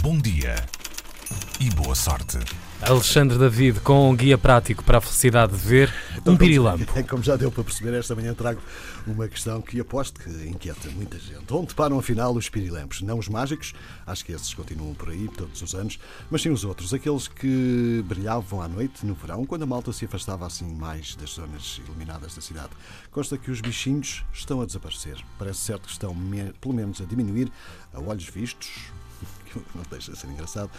Bom dia e boa sorte. Alexandre David com um guia prático para a felicidade de ver Então, um pirilampo. Como já deu para perceber, esta manhã trago uma questão que aposto que inquieta muita gente. Onde param afinal os pirilampos? Não os mágicos, acho que esses continuam por aí todos os anos, mas sim os outros, aqueles que brilhavam à noite no verão, quando a malta se afastava assim mais das zonas iluminadas da cidade. Consta que os bichinhos estão a desaparecer. Parece certo que estão pelo menos a diminuir a olhos vistos. Não deixa de ser engraçado.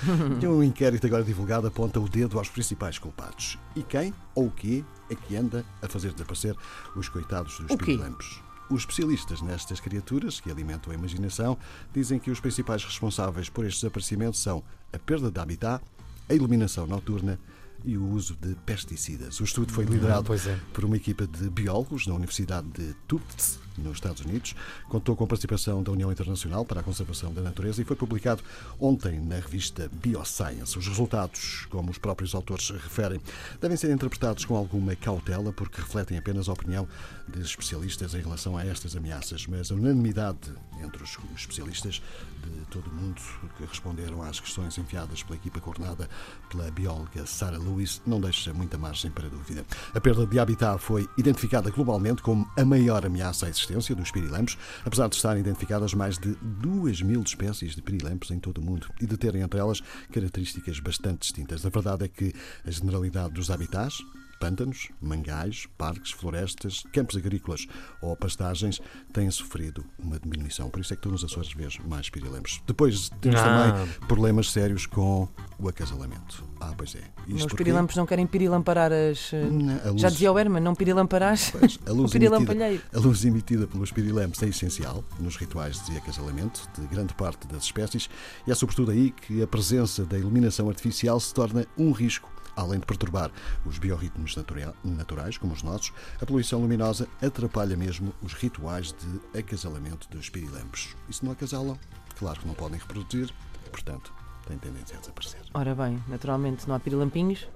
E um inquérito agora divulgado aponta o dedo aos principais culpados. E quem ou o quê é que anda a fazer desaparecer os coitados dos pirilampos? Os especialistas nestas criaturas, que alimentam a imaginação, dizem que os principais responsáveis por este desaparecimento são a perda de habitat, a iluminação noturna e o uso de pesticidas. O estudo foi liderado pois é. por uma equipa de biólogos da Universidade de Tufts, nos Estados Unidos. Contou com a participação da União Internacional para a Conservação da Natureza e foi publicado ontem na revista Bioscience. Os resultados, como os próprios autores referem, devem ser interpretados com alguma cautela porque refletem apenas a opinião de especialistas em relação a estas ameaças, mas a unanimidade entre os especialistas de todo o mundo que responderam às questões enviadas pela equipa coordenada pela bióloga Sarah Lewis não deixa muita margem para dúvida. A perda de habitat foi identificada globalmente como a maior ameaça existência dos pirilampos, apesar de estarem identificadas mais de 2 mil espécies de pirilampos em todo o mundo e de terem entre elas características bastante distintas. A verdade é que a generalidade dos habitats Pântanos, mangais, parques, florestas, campos agrícolas ou pastagens têm sofrido uma diminuição. Por isso é que tu nos Açores vês mais pirilampos. Depois temos Ah. também problemas sérios com o acasalamento. Ah, pois é. Isto Os porque- pirilampos não querem pirilamparar as. eh, Não, a luz- Já dizia o Herman, não pirilamparás Pois, a o luz, pirilampalheiro. emitida, a luz emitida pelos pirilampos é essencial nos rituais de acasalamento de grande parte das espécies e é sobretudo aí que a presença da iluminação artificial se torna um risco. Além de perturbar os biorritmos natura- naturais, como os nossos, a poluição luminosa atrapalha mesmo os rituais de acasalamento dos pirilampos. E se não acasalam, claro que não podem reproduzir, portanto, têm tendência a desaparecer. Ora bem, naturalmente não há pirilampinhos,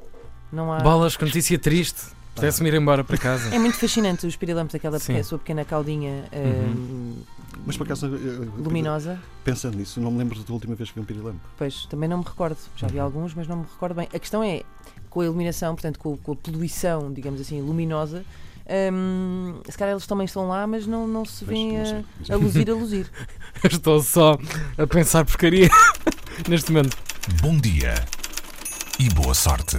não há. Bolas, que notícia triste. Pudesse-me ir embora para casa. É muito fascinante os pirilampos, aquela pequena, sua pequena caudinha eh, Mas por acaso, luminosa. pensando nisso, não me lembro da última vez que vi um pirilampo. Pois, também não me recordo. Já vi alguns, mas não me recordo bem. A questão é, com a iluminação, portanto, com, com a poluição, digamos assim, luminosa, hum, se calhar eles também estão lá, mas não, não se vêem a, a luzir, a luzir. Estou só a pensar porcaria neste momento. Bom dia e boa sorte.